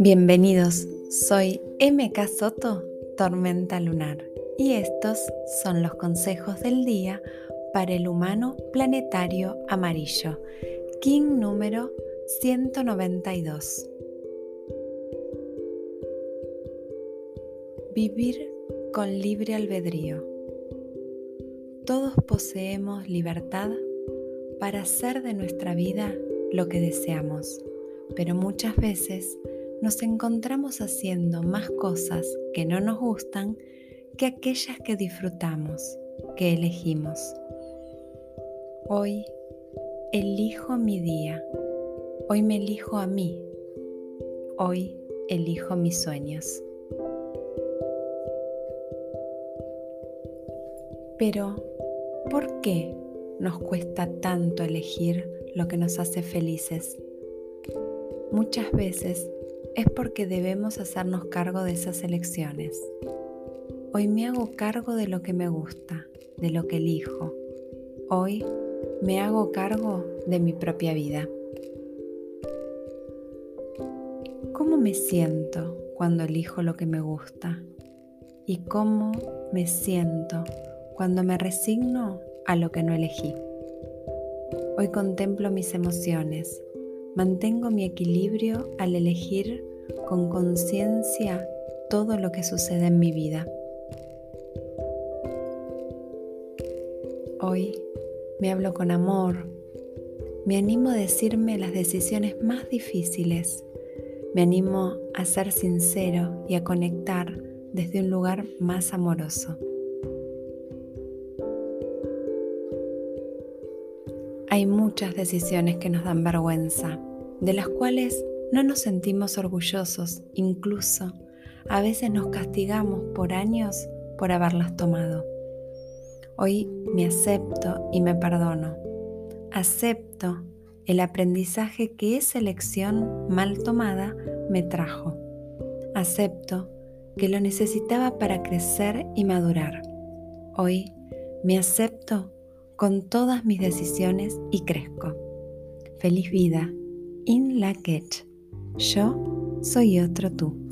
Bienvenidos, soy MK Soto, Tormenta Lunar, y estos son los consejos del día para el humano planetario amarillo, King número 192. Vivir con libre albedrío. Todos poseemos libertad para hacer de nuestra vida lo que deseamos, pero muchas veces nos encontramos haciendo más cosas que no nos gustan que aquellas que disfrutamos, que elegimos. Hoy elijo mi día, hoy me elijo a mí, hoy elijo mis sueños. Pero, ¿por qué nos cuesta tanto elegir lo que nos hace felices? Muchas veces es porque debemos hacernos cargo de esas elecciones. Hoy me hago cargo de lo que me gusta, de lo que elijo. Hoy me hago cargo de mi propia vida. ¿Cómo me siento cuando elijo lo que me gusta? ¿Y cómo me siento cuando me resigno a lo que no elegí? Hoy contemplo mis emociones, mantengo mi equilibrio al elegir con conciencia todo lo que sucede en mi vida. Hoy me hablo con amor, me animo a decirme las decisiones más difíciles, me animo a ser sincero y a conectar desde un lugar más amoroso. Hay muchas decisiones que nos dan vergüenza, de las cuales no nos sentimos orgullosos, incluso a veces nos castigamos por años por haberlas tomado. Hoy me acepto y me perdono. Acepto el aprendizaje que esa elección mal tomada me trajo. Acepto que lo necesitaba para crecer y madurar. Hoy me acepto con todas mis decisiones y crezco. Feliz vida. In la Yo soy otro tú.